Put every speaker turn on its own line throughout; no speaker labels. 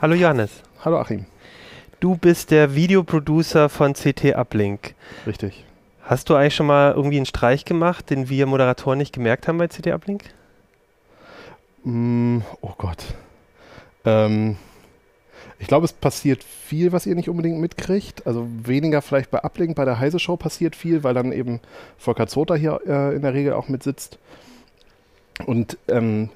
Hallo Johannes.
Hallo Achim.
Du bist der Videoproducer von CT Uplink.
Richtig.
Hast du eigentlich schon mal irgendwie einen Streich gemacht, den wir Moderatoren nicht gemerkt haben bei CT Uplink?
Mm, oh Gott. Ähm, ich glaube, es passiert viel, was ihr nicht unbedingt mitkriegt. Also weniger vielleicht bei Uplink, bei der Heise Show passiert viel, weil dann eben Volker Zoter hier äh, in der Regel auch mitsitzt. Und ähm,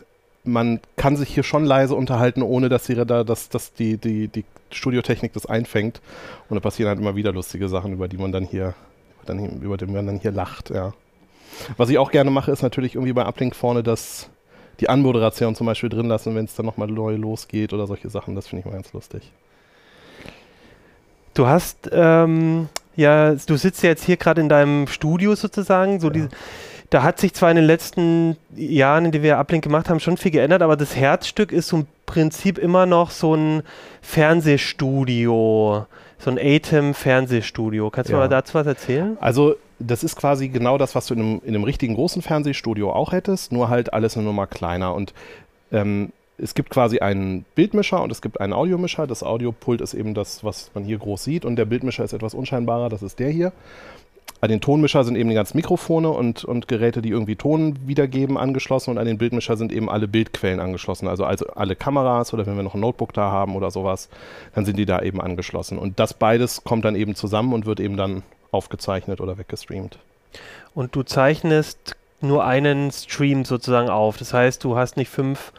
man kann sich hier schon leise unterhalten, ohne dass, die, dass, dass die, die, die Studiotechnik das einfängt. Und da passieren halt immer wieder lustige Sachen, über die man dann hier, dann, über die man dann hier lacht, ja. Was ich auch gerne mache, ist natürlich irgendwie bei Uplink vorne das, die Anmoderation zum Beispiel drin lassen, wenn es dann nochmal neu losgeht oder solche Sachen. Das finde ich mal ganz lustig.
Du hast, ähm, ja, du sitzt ja jetzt hier gerade in deinem Studio sozusagen, so ja. die da hat sich zwar in den letzten Jahren, in denen wir Uplink gemacht haben, schon viel geändert, aber das Herzstück ist so im Prinzip immer noch so ein Fernsehstudio, so ein ATEM-Fernsehstudio. Kannst du ja. mal dazu was erzählen?
Also das ist quasi genau das, was du in einem, in einem richtigen großen Fernsehstudio auch hättest, nur halt alles eine Nummer kleiner. Und ähm, es gibt quasi einen Bildmischer und es gibt einen Audiomischer. Das Audiopult ist eben das, was man hier groß sieht und der Bildmischer ist etwas unscheinbarer, das ist der hier. An den Tonmischer sind eben die ganzen Mikrofone und, und Geräte, die irgendwie Ton wiedergeben, angeschlossen und an den Bildmischer sind eben alle Bildquellen angeschlossen. Also, also alle Kameras oder wenn wir noch ein Notebook da haben oder sowas, dann sind die da eben angeschlossen. Und das beides kommt dann eben zusammen und wird eben dann aufgezeichnet oder weggestreamt.
Und du zeichnest nur einen Stream sozusagen auf. Das heißt, du hast nicht fünf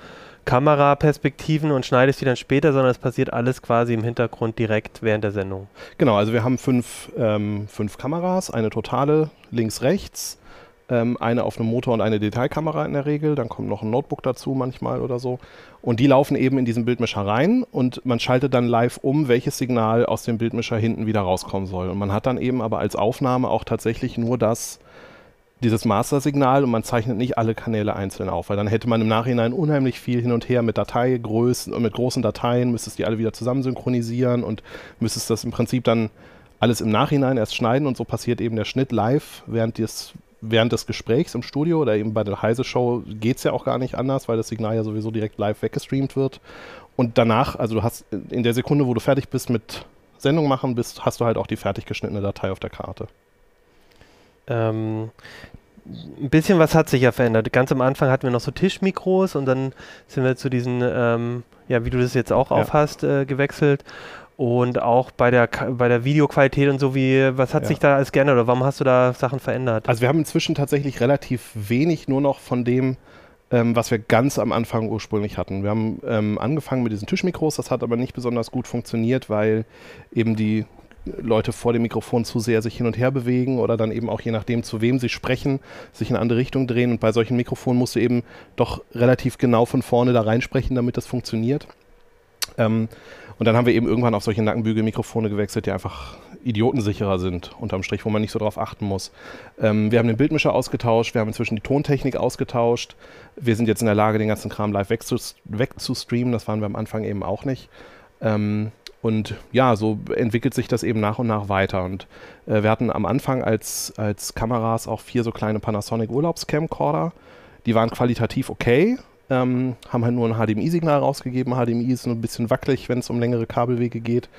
Kameraperspektiven und schneidest die dann später, sondern es passiert alles quasi im Hintergrund direkt während der Sendung.
Genau, also wir haben fünf, ähm, fünf Kameras, eine totale links, rechts, ähm, eine auf einem Motor und eine Detailkamera in der Regel. Dann kommt noch ein Notebook dazu manchmal oder so. Und die laufen eben in diesen Bildmischer rein und man schaltet dann live um, welches Signal aus dem Bildmischer hinten wieder rauskommen soll. Und man hat dann eben aber als Aufnahme auch tatsächlich nur das, dieses Master-Signal und man zeichnet nicht alle Kanäle einzeln auf, weil dann hätte man im Nachhinein unheimlich viel hin und her mit Dateigrößen und mit großen Dateien, müsstest die alle wieder zusammen synchronisieren und müsstest das im Prinzip dann alles im Nachhinein erst schneiden und so passiert eben der Schnitt live während des, während des Gesprächs im Studio oder eben bei der Heise-Show geht es ja auch gar nicht anders, weil das Signal ja sowieso direkt live weggestreamt wird. Und danach, also du hast in der Sekunde, wo du fertig bist mit Sendung machen, bist, hast du halt auch die fertig geschnittene Datei auf der Karte.
Ähm, ein bisschen was hat sich ja verändert. Ganz am Anfang hatten wir noch so Tischmikros und dann sind wir zu diesen, ähm, ja, wie du das jetzt auch ja. aufhast, äh, gewechselt. Und auch bei der, bei der Videoqualität und so, wie, was hat ja. sich da alles geändert oder warum hast du da Sachen verändert?
Also wir haben inzwischen tatsächlich relativ wenig nur noch von dem, ähm, was wir ganz am Anfang ursprünglich hatten. Wir haben ähm, angefangen mit diesen Tischmikros, das hat aber nicht besonders gut funktioniert, weil eben die Leute vor dem Mikrofon zu sehr sich hin und her bewegen oder dann eben auch je nachdem, zu wem sie sprechen, sich in eine andere Richtung drehen. Und bei solchen Mikrofonen musst du eben doch relativ genau von vorne da reinsprechen, damit das funktioniert. Ähm, und dann haben wir eben irgendwann auf solche Nackenbügelmikrofone gewechselt, die einfach idiotensicherer sind, unterm Strich, wo man nicht so drauf achten muss. Ähm, wir haben den Bildmischer ausgetauscht, wir haben inzwischen die Tontechnik ausgetauscht. Wir sind jetzt in der Lage, den ganzen Kram live wegzustreamen. Das waren wir am Anfang eben auch nicht. Ähm, und ja, so entwickelt sich das eben nach und nach weiter. Und äh, wir hatten am Anfang als, als Kameras auch vier so kleine Panasonic Urlaubscamcorder. Die waren qualitativ okay, ähm, haben halt nur ein HDMI-Signal rausgegeben. HDMI ist nur ein bisschen wackelig, wenn es um längere Kabelwege geht.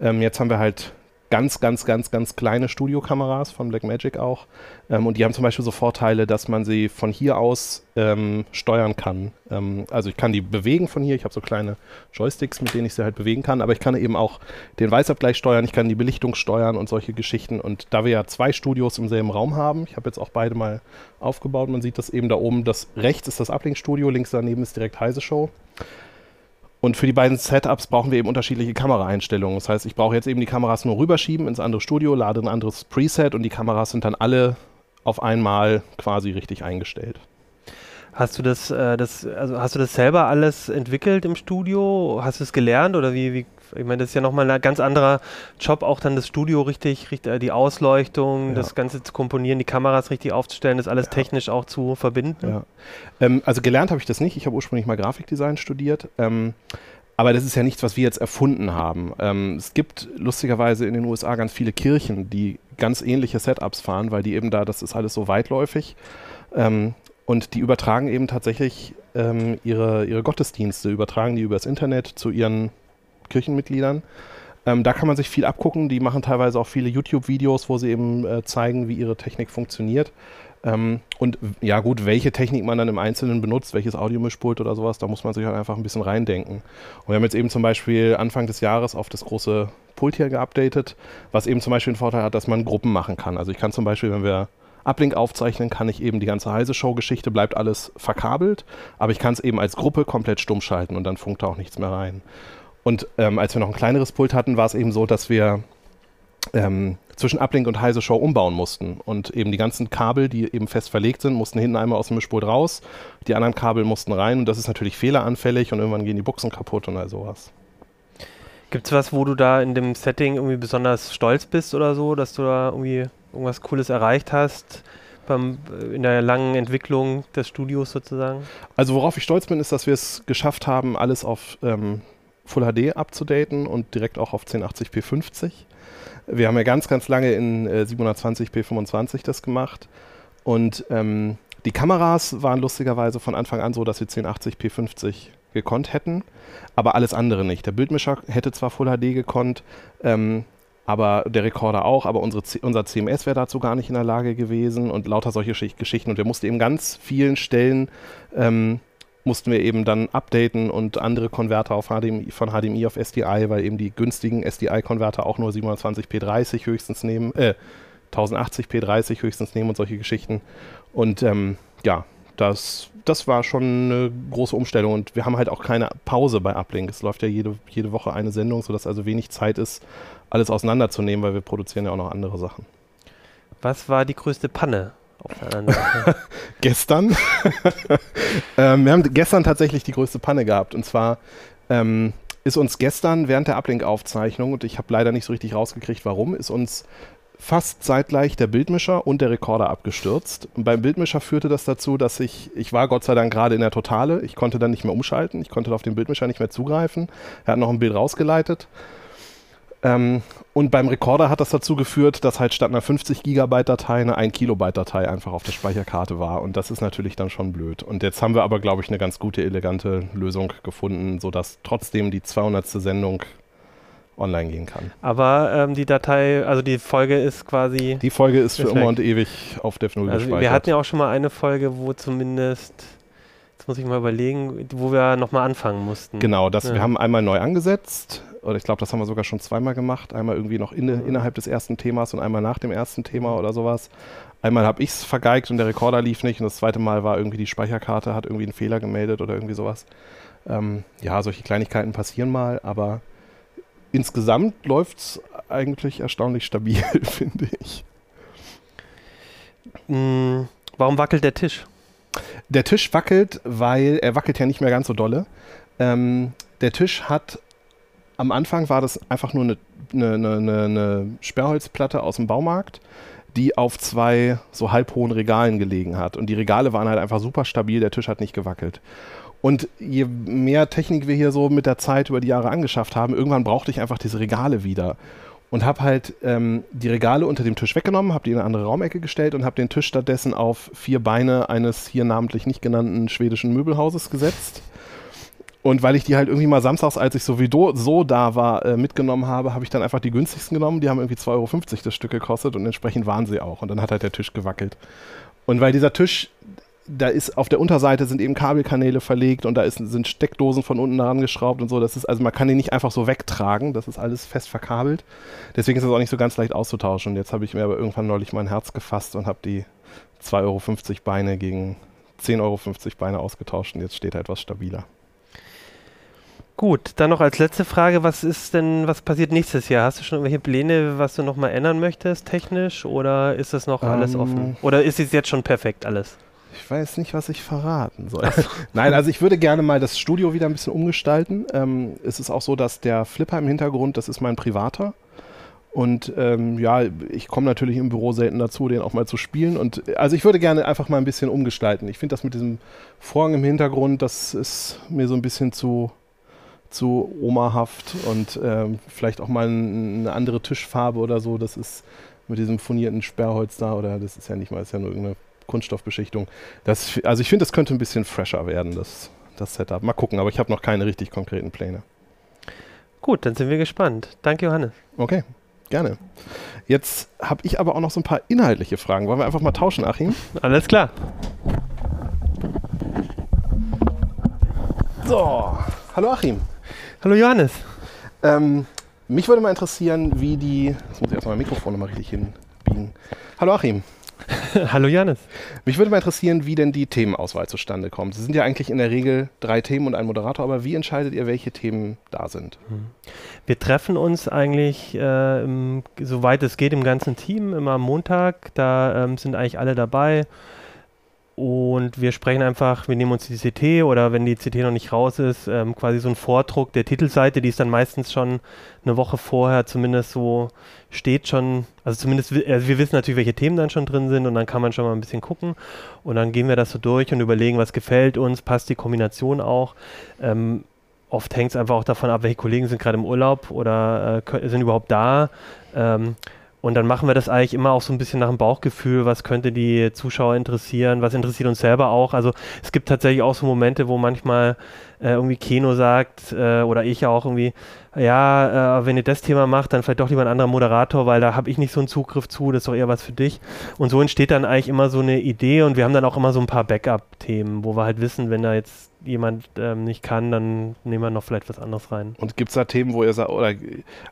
Ähm, jetzt haben wir halt ganz, ganz, ganz, ganz kleine Studiokameras von Blackmagic auch. Ähm, und die haben zum Beispiel so Vorteile, dass man sie von hier aus ähm, steuern kann. Ähm, also ich kann die bewegen von hier. Ich habe so kleine Joysticks, mit denen ich sie halt bewegen kann. Aber ich kann eben auch den Weißabgleich steuern. Ich kann die Belichtung steuern und solche Geschichten. Und da wir ja zwei Studios im selben Raum haben, ich habe jetzt auch beide mal aufgebaut. Man sieht das eben da oben. Das rechts ist das Uplink-Studio, links daneben ist direkt Heise Show. Und für die beiden Setups brauchen wir eben unterschiedliche Kameraeinstellungen. Das heißt, ich brauche jetzt eben die Kameras nur rüberschieben ins andere Studio, lade ein anderes Preset und die Kameras sind dann alle auf einmal quasi richtig eingestellt.
Hast du das, äh, das, also hast du das selber alles entwickelt im Studio? Hast du es gelernt oder wie, wie ich meine, das ist ja nochmal ein ganz anderer Job, auch dann das Studio richtig, richtig äh, die Ausleuchtung, ja. das Ganze zu komponieren, die Kameras richtig aufzustellen, das alles ja. technisch auch zu verbinden.
Ja. Ähm, also gelernt habe ich das nicht. Ich habe ursprünglich mal Grafikdesign studiert. Ähm, aber das ist ja nichts, was wir jetzt erfunden haben. Ähm, es gibt lustigerweise in den USA ganz viele Kirchen, die ganz ähnliche Setups fahren, weil die eben da, das ist alles so weitläufig. Ähm, und die übertragen eben tatsächlich ähm, ihre, ihre Gottesdienste, übertragen die übers Internet zu ihren Kirchenmitgliedern. Ähm, da kann man sich viel abgucken. Die machen teilweise auch viele YouTube-Videos, wo sie eben äh, zeigen, wie ihre Technik funktioniert. Ähm, und ja gut, welche Technik man dann im Einzelnen benutzt, welches Audiomischpult oder sowas, da muss man sich halt einfach ein bisschen reindenken. Und wir haben jetzt eben zum Beispiel Anfang des Jahres auf das große Pult hier geupdatet, was eben zum Beispiel den Vorteil hat, dass man Gruppen machen kann. Also ich kann zum Beispiel, wenn wir Uplink aufzeichnen, kann ich eben die ganze Heise-Show-Geschichte, bleibt alles verkabelt, aber ich kann es eben als Gruppe komplett stumm schalten und dann funkt da auch nichts mehr rein. Und ähm, als wir noch ein kleineres Pult hatten, war es eben so, dass wir ähm, zwischen Uplink und Heise Show umbauen mussten. Und eben die ganzen Kabel, die eben fest verlegt sind, mussten hinten einmal aus dem Mischpult raus, die anderen Kabel mussten rein und das ist natürlich fehleranfällig und irgendwann gehen die Buchsen kaputt und all sowas.
Gibt es was, wo du da in dem Setting irgendwie besonders stolz bist oder so, dass du da irgendwie irgendwas Cooles erreicht hast? Beim, äh, in der langen Entwicklung des Studios sozusagen?
Also worauf ich stolz bin, ist, dass wir es geschafft haben, alles auf ähm, Full HD abzudaten und direkt auch auf 1080p 50. Wir haben ja ganz, ganz lange in äh, 720p 25 das gemacht. Und ähm, die Kameras waren lustigerweise von Anfang an so, dass wir 1080p 50 gekonnt hätten, aber alles andere nicht. Der Bildmischer hätte zwar Full HD gekonnt, ähm, aber der Rekorder auch, aber unsere, unser CMS wäre dazu gar nicht in der Lage gewesen und lauter solche Geschichten. Und wir mussten eben ganz vielen Stellen ähm, mussten wir eben dann updaten und andere Konverter auf HDMI, von HDMI auf SDI, weil eben die günstigen SDI-Konverter auch nur 720p30 höchstens nehmen, äh, 1080p30 höchstens nehmen und solche Geschichten. Und ähm, ja, das, das war schon eine große Umstellung und wir haben halt auch keine Pause bei Uplink. Es läuft ja jede, jede Woche eine Sendung, sodass also wenig Zeit ist, alles auseinanderzunehmen, weil wir produzieren ja auch noch andere Sachen.
Was war die größte Panne
gestern. ähm, wir haben gestern tatsächlich die größte Panne gehabt. Und zwar ähm, ist uns gestern während der Ablink-Aufzeichnung, und ich habe leider nicht so richtig rausgekriegt, warum, ist uns fast zeitgleich der Bildmischer und der Rekorder abgestürzt. Und beim Bildmischer führte das dazu, dass ich, ich war Gott sei Dank gerade in der Totale, ich konnte dann nicht mehr umschalten, ich konnte auf den Bildmischer nicht mehr zugreifen. Er hat noch ein Bild rausgeleitet. Ähm, und beim Rekorder hat das dazu geführt, dass halt statt einer 50 Gigabyte Datei eine 1 Kilobyte Datei einfach auf der Speicherkarte war. Und das ist natürlich dann schon blöd. Und jetzt haben wir aber, glaube ich, eine ganz gute, elegante Lösung gefunden, sodass trotzdem die 200. Sendung online gehen kann.
Aber ähm, die Datei, also die Folge ist quasi.
Die Folge ist für immer und ewig auf Dev 0
also gespeichert. Wir hatten ja auch schon mal eine Folge, wo zumindest Jetzt muss ich mal überlegen, wo wir nochmal anfangen mussten.
Genau, das, ja. wir haben einmal neu angesetzt, oder ich glaube, das haben wir sogar schon zweimal gemacht. Einmal irgendwie noch in, mhm. innerhalb des ersten Themas und einmal nach dem ersten Thema oder sowas. Einmal habe ich es vergeigt und der Rekorder lief nicht und das zweite Mal war irgendwie die Speicherkarte, hat irgendwie einen Fehler gemeldet oder irgendwie sowas. Ähm, ja, solche Kleinigkeiten passieren mal, aber insgesamt läuft es eigentlich erstaunlich stabil, finde ich.
Mhm. Warum wackelt der Tisch?
Der Tisch wackelt, weil er wackelt ja nicht mehr ganz so dolle. Ähm, der Tisch hat am Anfang war das einfach nur eine, eine, eine, eine Sperrholzplatte aus dem Baumarkt, die auf zwei so halbhohen Regalen gelegen hat. Und die Regale waren halt einfach super stabil, der Tisch hat nicht gewackelt. Und je mehr Technik wir hier so mit der Zeit über die Jahre angeschafft haben, irgendwann brauchte ich einfach diese Regale wieder und habe halt ähm, die Regale unter dem Tisch weggenommen, habe die in eine andere Raumecke gestellt und habe den Tisch stattdessen auf vier Beine eines hier namentlich nicht genannten schwedischen Möbelhauses gesetzt. Und weil ich die halt irgendwie mal samstags, als ich sowieso so da war, äh, mitgenommen habe, habe ich dann einfach die günstigsten genommen. Die haben irgendwie 2,50 Euro das Stück gekostet und entsprechend waren sie auch. Und dann hat halt der Tisch gewackelt. Und weil dieser Tisch da ist auf der Unterseite sind eben Kabelkanäle verlegt und da ist, sind Steckdosen von unten dran geschraubt und so. Das ist, also man kann den nicht einfach so wegtragen. Das ist alles fest verkabelt. Deswegen ist es auch nicht so ganz leicht auszutauschen. Jetzt habe ich mir aber irgendwann neulich mein Herz gefasst und habe die 2,50 Euro Beine gegen 10,50 Euro Beine ausgetauscht und jetzt steht er etwas stabiler.
Gut, dann noch als letzte Frage, was ist denn, was passiert nächstes Jahr? Hast du schon irgendwelche Pläne, was du nochmal ändern möchtest, technisch, oder ist das noch alles ähm, offen? Oder ist es jetzt schon perfekt alles?
Ich weiß nicht, was ich verraten soll. Nein, also ich würde gerne mal das Studio wieder ein bisschen umgestalten. Ähm, es ist auch so, dass der Flipper im Hintergrund, das ist mein privater. Und ähm, ja, ich komme natürlich im Büro selten dazu, den auch mal zu spielen. Und also ich würde gerne einfach mal ein bisschen umgestalten. Ich finde das mit diesem Vorhang im Hintergrund, das ist mir so ein bisschen zu, zu omahaft und ähm, vielleicht auch mal eine andere Tischfarbe oder so. Das ist mit diesem furnierten Sperrholz da oder das ist ja nicht mal, ist ja nur irgendeine Kunststoffbeschichtung. Das, also ich finde, das könnte ein bisschen fresher werden, das, das Setup. Mal gucken, aber ich habe noch keine richtig konkreten Pläne.
Gut, dann sind wir gespannt. Danke, Johannes.
Okay, gerne. Jetzt habe ich aber auch noch so ein paar inhaltliche Fragen. Wollen wir einfach mal tauschen, Achim?
Alles klar.
So, hallo Achim.
Hallo Johannes.
Ähm, mich würde mal interessieren, wie die. Jetzt muss ich erstmal mein Mikrofon nochmal richtig hinbiegen. Hallo Achim.
Hallo Janis.
Mich würde mal interessieren, wie denn die Themenauswahl zustande kommt. Es sind ja eigentlich in der Regel drei Themen und ein Moderator, aber wie entscheidet ihr, welche Themen da sind? Hm.
Wir treffen uns eigentlich, äh, im, soweit es geht, im ganzen Team immer am Montag. Da ähm, sind eigentlich alle dabei. Und wir sprechen einfach, wir nehmen uns die CT oder wenn die CT noch nicht raus ist, ähm, quasi so ein Vordruck der Titelseite, die ist dann meistens schon eine Woche vorher zumindest so steht schon, also zumindest, also wir wissen natürlich, welche Themen dann schon drin sind und dann kann man schon mal ein bisschen gucken und dann gehen wir das so durch und überlegen, was gefällt uns, passt die Kombination auch. Ähm, oft hängt es einfach auch davon ab, welche Kollegen sind gerade im Urlaub oder äh, sind überhaupt da. Ähm, und dann machen wir das eigentlich immer auch so ein bisschen nach dem Bauchgefühl, was könnte die Zuschauer interessieren, was interessiert uns selber auch. Also es gibt tatsächlich auch so Momente, wo manchmal äh, irgendwie Keno sagt äh, oder ich auch irgendwie, ja, äh, wenn ihr das Thema macht, dann vielleicht doch lieber ein anderer Moderator, weil da habe ich nicht so einen Zugriff zu, das ist doch eher was für dich. Und so entsteht dann eigentlich immer so eine Idee und wir haben dann auch immer so ein paar Backup-Themen, wo wir halt wissen, wenn da jetzt jemand ähm, nicht kann, dann nehmen wir noch vielleicht was anderes rein.
Und gibt es da Themen, wo ihr sagt, oder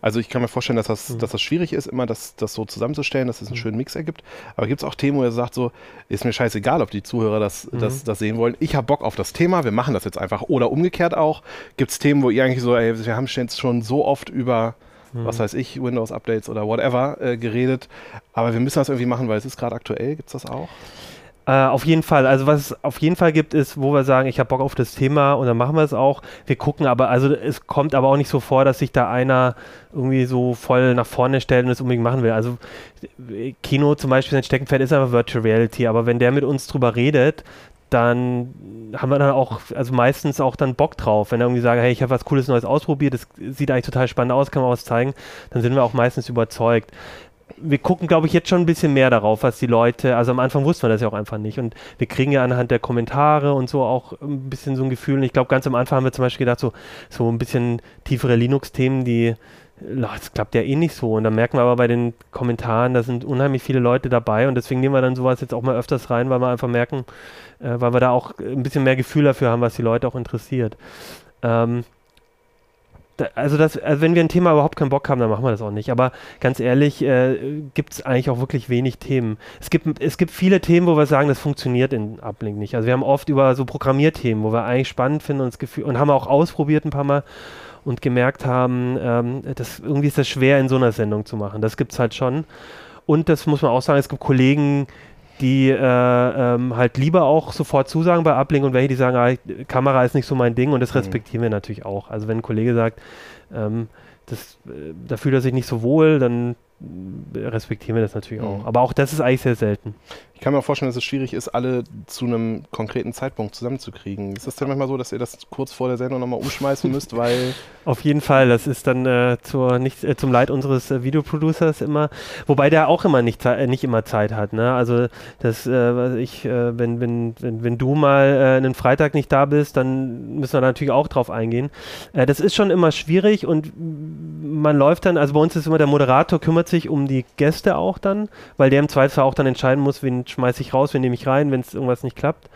also ich kann mir vorstellen, dass das, mhm. dass das schwierig ist, immer das, das so zusammenzustellen, dass es einen mhm. schönen Mix ergibt. Aber gibt es auch Themen, wo ihr sagt, so, ist mir scheißegal, ob die Zuhörer das, mhm. das, das sehen wollen. Ich habe Bock auf das Thema, wir machen das jetzt einfach. Oder umgekehrt auch. Gibt es Themen, wo ihr eigentlich so, ey, wir haben jetzt schon so oft über was weiß ich, Windows-Updates oder whatever äh, geredet. Aber wir müssen das irgendwie machen, weil es ist gerade aktuell. Gibt es das auch?
Äh, auf jeden Fall. Also was es auf jeden Fall gibt, ist, wo wir sagen, ich habe Bock auf das Thema und dann machen wir es auch. Wir gucken aber, also es kommt aber auch nicht so vor, dass sich da einer irgendwie so voll nach vorne stellt und es unbedingt machen will. Also Kino zum Beispiel, sein Steckenpferd ist einfach Virtual Reality, aber wenn der mit uns drüber redet, dann haben wir dann auch, also meistens auch dann Bock drauf. Wenn er irgendwie sagen, hey, ich habe was Cooles Neues ausprobiert, das sieht eigentlich total spannend aus, kann man was zeigen, dann sind wir auch meistens überzeugt wir gucken, glaube ich, jetzt schon ein bisschen mehr darauf, was die Leute, also am Anfang wussten wir das ja auch einfach nicht. Und wir kriegen ja anhand der Kommentare und so auch ein bisschen so ein Gefühl. Und ich glaube, ganz am Anfang haben wir zum Beispiel gedacht, so, so ein bisschen tiefere Linux-Themen, die, das klappt ja eh nicht so. Und dann merken wir aber bei den Kommentaren, da sind unheimlich viele Leute dabei und deswegen nehmen wir dann sowas jetzt auch mal öfters rein, weil wir einfach merken, äh, weil wir da auch ein bisschen mehr Gefühl dafür haben, was die Leute auch interessiert. Ähm, also, das, also wenn wir ein Thema überhaupt keinen Bock haben, dann machen wir das auch nicht. Aber ganz ehrlich, äh, gibt es eigentlich auch wirklich wenig Themen. Es gibt, es gibt viele Themen, wo wir sagen, das funktioniert in Uplink nicht. Also wir haben oft über so Programmierthemen, wo wir eigentlich spannend finden und das Gefühl und haben auch ausprobiert ein paar Mal und gemerkt haben, ähm, das, irgendwie ist das schwer in so einer Sendung zu machen. Das gibt es halt schon. Und das muss man auch sagen, es gibt Kollegen, die äh, ähm, halt lieber auch sofort zusagen bei Uplink und welche, die sagen, ah, Kamera ist nicht so mein Ding und das mhm. respektieren mhm. wir natürlich auch. Also wenn ein Kollege sagt, ähm, das, äh, da fühlt er sich nicht so wohl, dann respektieren wir das natürlich mhm. auch. Aber auch das ist eigentlich sehr selten.
Ich kann mir auch vorstellen, dass es schwierig ist, alle zu einem konkreten Zeitpunkt zusammenzukriegen. Ist das denn manchmal so, dass ihr das kurz vor der Sendung nochmal umschmeißen müsst, weil.
Auf jeden Fall, das ist dann äh, zur, nicht, äh, zum Leid unseres äh, Videoproducers immer, wobei der auch immer nicht, äh, nicht immer Zeit hat. Ne? Also das, äh, ich, äh, wenn, wenn, wenn, wenn du mal einen Freitag nicht da bist, dann müssen wir da natürlich auch drauf eingehen. das ist schon immer schwierig und man läuft dann, also bei uns ist immer der Moderator kümmert sich um die Gäste auch dann, weil der im Zweifelsfall auch dann entscheiden muss, wen schmeiße ich raus, wen nehme ich rein, wenn es irgendwas nicht klappt.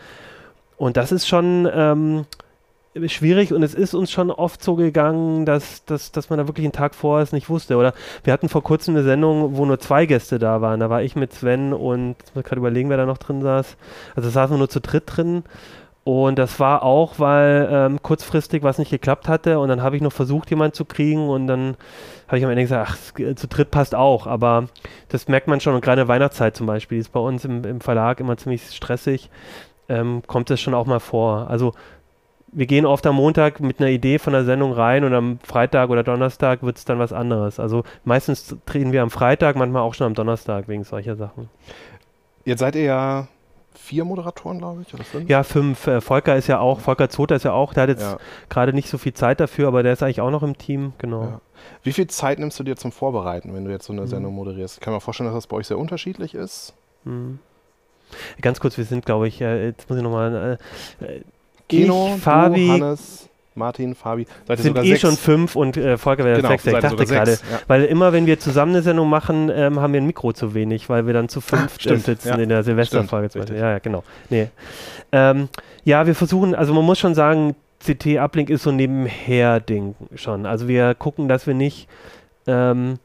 Und das ist schon ähm, schwierig und es ist uns schon oft so gegangen, dass, dass, dass man da wirklich einen Tag vorher es nicht wusste. Oder wir hatten vor kurzem eine Sendung, wo nur zwei Gäste da waren. Da war ich mit Sven und jetzt muss ich gerade überlegen, wer da noch drin saß. Also saßen wir nur zu dritt drin. Und das war auch, weil ähm, kurzfristig was nicht geklappt hatte und dann habe ich noch versucht, jemanden zu kriegen und dann habe ich am Ende gesagt, ach, zu dritt passt auch, aber das merkt man schon und gerade Weihnachtszeit zum Beispiel, ist bei uns im, im Verlag immer ziemlich stressig, ähm, kommt das schon auch mal vor. Also wir gehen oft am Montag mit einer Idee von der Sendung rein und am Freitag oder Donnerstag wird es dann was anderes. Also meistens drehen wir am Freitag, manchmal auch schon am Donnerstag wegen solcher Sachen.
Jetzt seid ihr ja vier Moderatoren, glaube ich, oder
fünf? Ja, fünf. Äh, Volker ist ja auch, Volker Zoter ist ja auch, der hat jetzt ja. gerade nicht so viel Zeit dafür, aber der ist eigentlich auch noch im Team, genau. Ja.
Wie viel Zeit nimmst du dir zum Vorbereiten, wenn du jetzt so eine mhm. Sendung moderierst? Ich kann mir vorstellen, dass das bei euch sehr unterschiedlich ist.
Mhm. Ganz kurz, wir sind, glaube ich, äh, jetzt muss ich nochmal. Äh,
Kino, ich, Fabi, du, Hannes. Martin, Fabi.
Ihr sind eh sechs? schon fünf und äh, Volker wäre genau, sechs. Ich dachte gerade, ja. weil immer, wenn wir zusammen eine Sendung machen, ähm, haben wir ein Mikro zu wenig, weil wir dann zu fünf ah, sitzen ja. in der Silvesterfolge. Ja, ja, genau. Nee. Ähm, ja, wir versuchen, also man muss schon sagen, CT-Uplink ist so nebenher-Ding schon. Also wir gucken, dass wir nicht ähm,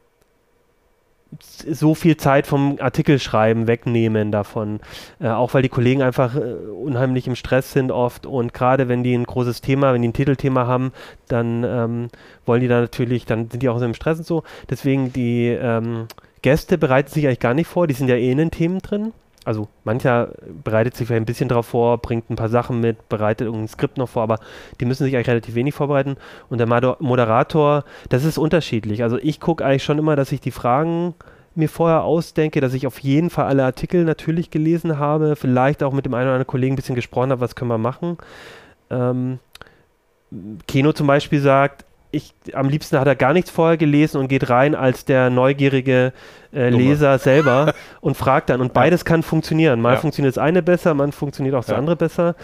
so viel Zeit vom Artikelschreiben wegnehmen davon. Äh, auch weil die Kollegen einfach äh, unheimlich im Stress sind oft und gerade wenn die ein großes Thema, wenn die ein Titelthema haben, dann ähm, wollen die da natürlich, dann sind die auch so im Stress und so. Deswegen die ähm, Gäste bereiten sich eigentlich gar nicht vor, die sind ja eh in den Themen drin. Also mancher bereitet sich vielleicht ein bisschen darauf vor, bringt ein paar Sachen mit, bereitet irgendein Skript noch vor, aber die müssen sich eigentlich relativ wenig vorbereiten. Und der Moderator, das ist unterschiedlich. Also ich gucke eigentlich schon immer, dass ich die Fragen mir vorher ausdenke, dass ich auf jeden Fall alle Artikel natürlich gelesen habe, vielleicht auch mit dem einen oder anderen Kollegen ein bisschen gesprochen habe, was können wir machen. Ähm, Keno zum Beispiel sagt, ich, am liebsten hat er gar nichts vorher gelesen und geht rein als der neugierige äh, Leser selber und fragt dann. Und beides kann funktionieren. Mal ja. funktioniert das eine besser, mal funktioniert auch das ja. andere besser.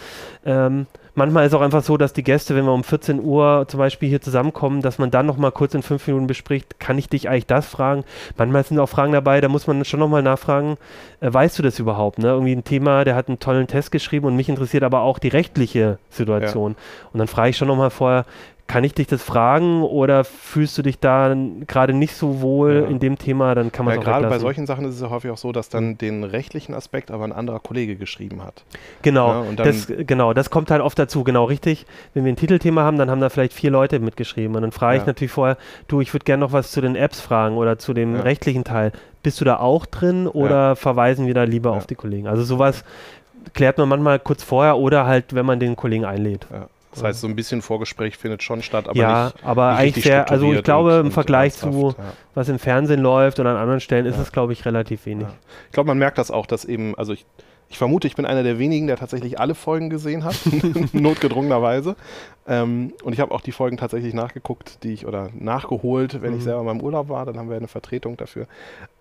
Ähm, manchmal ist es auch einfach so, dass die Gäste, wenn wir um 14 Uhr zum Beispiel hier zusammenkommen, dass man dann nochmal kurz in fünf Minuten bespricht, kann ich dich eigentlich das fragen? Manchmal sind auch Fragen dabei, da muss man schon nochmal nachfragen, äh, weißt du das überhaupt? Ne? Irgendwie ein Thema, der hat einen tollen Test geschrieben und mich interessiert aber auch die rechtliche Situation. Ja. Und dann frage ich schon nochmal vorher, kann ich dich das fragen oder fühlst du dich da gerade nicht so wohl ja. in dem Thema, dann kann man
ja, es Gerade bei solchen Sachen ist es ja häufig auch so, dass dann den rechtlichen Aspekt aber ein anderer Kollege geschrieben hat.
Genau, ja, das, genau, das kommt halt oft dazu, genau richtig. Wenn wir ein Titelthema haben, dann haben da vielleicht vier Leute mitgeschrieben und dann frage ich natürlich vorher, du, ich würde gerne noch was zu den Apps fragen oder zu dem rechtlichen Teil. Bist du da auch drin oder verweisen wir da lieber auf die Kollegen? Also sowas klärt man manchmal kurz vorher oder halt, wenn man den Kollegen einlädt.
Ja. Das heißt, so ein bisschen Vorgespräch findet schon statt,
aber ja, nicht, aber nicht eigentlich sehr, also ich glaube und, im Vergleich zu ja. was im Fernsehen läuft oder an anderen Stellen ist ja. es, glaube ich, relativ wenig. Ja.
Ich glaube, man merkt das auch, dass eben, also ich, ich vermute, ich bin einer der wenigen, der tatsächlich alle Folgen gesehen hat, notgedrungenerweise. Ähm, und ich habe auch die Folgen tatsächlich nachgeguckt, die ich oder nachgeholt, wenn mhm. ich selber in meinem Urlaub war, dann haben wir eine Vertretung dafür.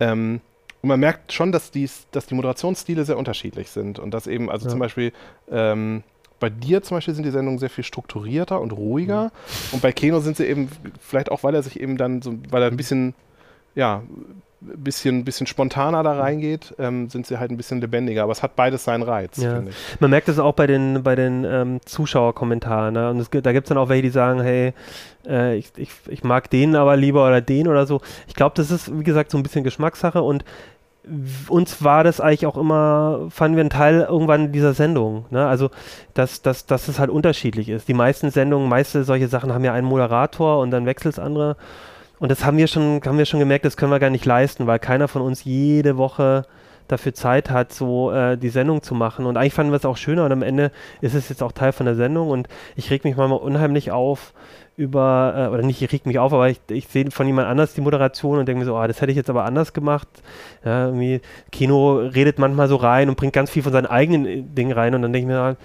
Ähm, und man merkt schon, dass, dies, dass die Moderationsstile sehr unterschiedlich sind und dass eben, also zum Beispiel ähm, bei dir zum Beispiel sind die Sendungen sehr viel strukturierter und ruhiger. Mhm. Und bei Keno sind sie eben, vielleicht auch, weil er sich eben dann so, weil er ein bisschen, ja, bisschen, bisschen spontaner da reingeht, ähm, sind sie halt ein bisschen lebendiger. Aber es hat beides seinen Reiz,
ja. finde ich. Man merkt es auch bei den, bei den ähm, Zuschauerkommentaren. Ne? Und es, da gibt es dann auch welche, die sagen, hey, äh, ich, ich, ich mag den aber lieber oder den oder so. Ich glaube, das ist, wie gesagt, so ein bisschen Geschmackssache und uns war das eigentlich auch immer, fanden wir einen Teil irgendwann dieser Sendung. Ne? Also, dass, dass, dass es halt unterschiedlich ist. Die meisten Sendungen, meiste solche Sachen haben ja einen Moderator und dann wechselt es andere. Und das haben wir schon, haben wir schon gemerkt, das können wir gar nicht leisten, weil keiner von uns jede Woche dafür Zeit hat, so äh, die Sendung zu machen. Und eigentlich fanden wir es auch schöner und am Ende ist es jetzt auch Teil von der Sendung und ich reg mich manchmal unheimlich auf, über, äh, oder nicht, ich reg mich auf, aber ich, ich sehe von jemand anders die Moderation und denke mir so, oh, das hätte ich jetzt aber anders gemacht. Ja, irgendwie, Kino redet manchmal so rein und bringt ganz viel von seinen eigenen äh, Dingen rein und dann denke ich mir,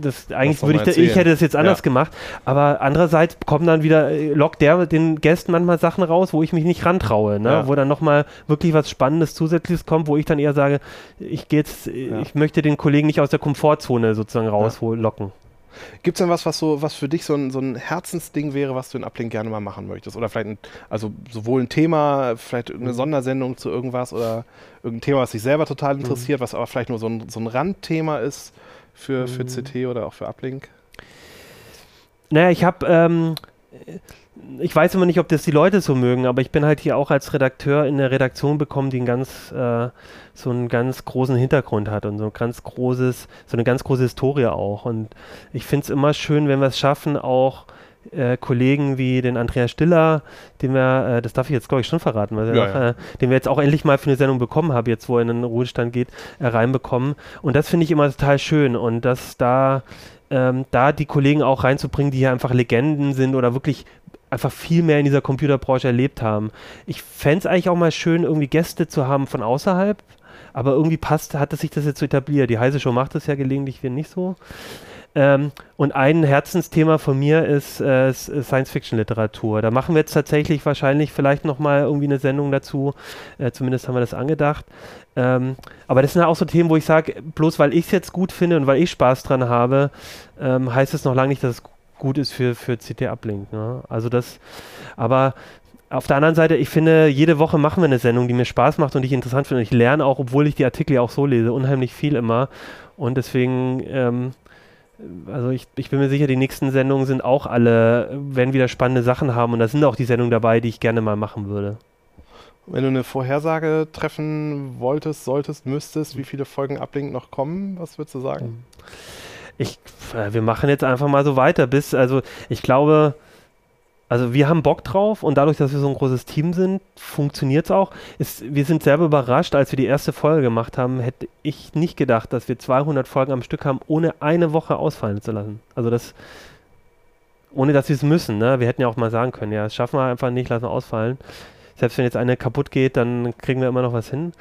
das, eigentlich würde ich, ich hätte das jetzt anders ja. gemacht, aber andererseits kommen dann wieder, äh, lockt der den Gästen manchmal Sachen raus, wo ich mich nicht rantraue, ne? Ja. wo dann nochmal wirklich was Spannendes Zusätzliches kommt, wo ich dann eher sage, ich gehe jetzt, ja. ich möchte den Kollegen nicht aus der Komfortzone sozusagen rauslocken.
Gibt es denn was, was so, was für dich so ein, so ein Herzensding wäre, was du in Uplink gerne mal machen möchtest? Oder vielleicht, ein, also sowohl ein Thema, vielleicht eine mhm. Sondersendung zu irgendwas oder irgendein Thema, was dich selber total mhm. interessiert, mhm. was aber vielleicht nur so ein, so ein Randthema ist für, für mhm. CT oder auch für Uplink?
Naja, ich habe ähm, ich weiß immer nicht, ob das die Leute so mögen, aber ich bin halt hier auch als Redakteur in der Redaktion bekommen, die einen ganz, äh, so einen ganz großen Hintergrund hat und so ein ganz großes, so eine ganz große Historie auch. Und ich finde es immer schön, wenn wir es schaffen, auch äh, Kollegen wie den Andreas Stiller, den wir, äh, das darf ich jetzt glaube ich schon verraten, weil ja, ja. Äh, den wir jetzt auch endlich mal für eine Sendung bekommen haben, jetzt wo er in den Ruhestand geht, äh, reinbekommen. Und das finde ich immer total schön und dass da ähm, da die Kollegen auch reinzubringen, die hier einfach Legenden sind oder wirklich einfach viel mehr in dieser Computerbranche erlebt haben. Ich fände es eigentlich auch mal schön, irgendwie Gäste zu haben von außerhalb, aber irgendwie passt, hat es sich das jetzt so etabliert. Die Heise Show macht das ja gelegentlich, wir nicht so. Ähm, und ein Herzensthema von mir ist äh, Science-Fiction-Literatur. Da machen wir jetzt tatsächlich wahrscheinlich vielleicht nochmal irgendwie eine Sendung dazu. Äh, zumindest haben wir das angedacht. Ähm, aber das sind ja auch so Themen, wo ich sage, bloß weil ich es jetzt gut finde und weil ich Spaß dran habe, ähm, heißt es noch lange nicht, dass es gut ist für, für CT Uplink. Ne? Also das, aber auf der anderen Seite, ich finde, jede Woche machen wir eine Sendung, die mir Spaß macht und die ich interessant finde. Ich lerne auch, obwohl ich die Artikel ja auch so lese, unheimlich viel immer. Und deswegen, ähm, also ich, ich bin mir sicher, die nächsten Sendungen sind auch alle, werden wieder spannende Sachen haben und da sind auch die Sendungen dabei, die ich gerne mal machen würde.
Wenn du eine Vorhersage treffen wolltest, solltest, müsstest, wie viele Folgen Uplink noch kommen, was würdest du sagen?
Ich, äh, wir machen jetzt einfach mal so weiter, bis, also ich glaube, also wir haben Bock drauf und dadurch, dass wir so ein großes Team sind, funktioniert es auch. Ist, wir sind selber überrascht, als wir die erste Folge gemacht haben, hätte ich nicht gedacht, dass wir 200 Folgen am Stück haben, ohne eine Woche ausfallen zu lassen. Also das, ohne dass wir es müssen. Ne? Wir hätten ja auch mal sagen können, ja, das schaffen wir einfach nicht, lassen wir ausfallen. Selbst wenn jetzt eine kaputt geht, dann kriegen wir immer noch was hin.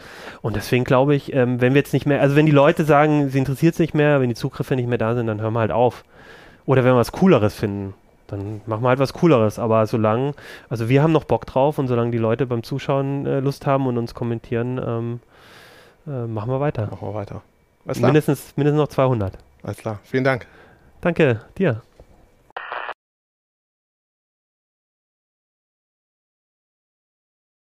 Und deswegen glaube ich, ähm, wenn wir jetzt nicht mehr, also wenn die Leute sagen, sie interessiert es nicht mehr, wenn die Zugriffe nicht mehr da sind, dann hören wir halt auf. Oder wenn wir was Cooleres finden dann machen wir halt was Cooleres. Aber solange, also wir haben noch Bock drauf und solange die Leute beim Zuschauen äh, Lust haben und uns kommentieren, ähm, äh, machen wir weiter.
Machen wir weiter.
Mindestens, mindestens noch 200.
Alles klar. Vielen Dank.
Danke dir.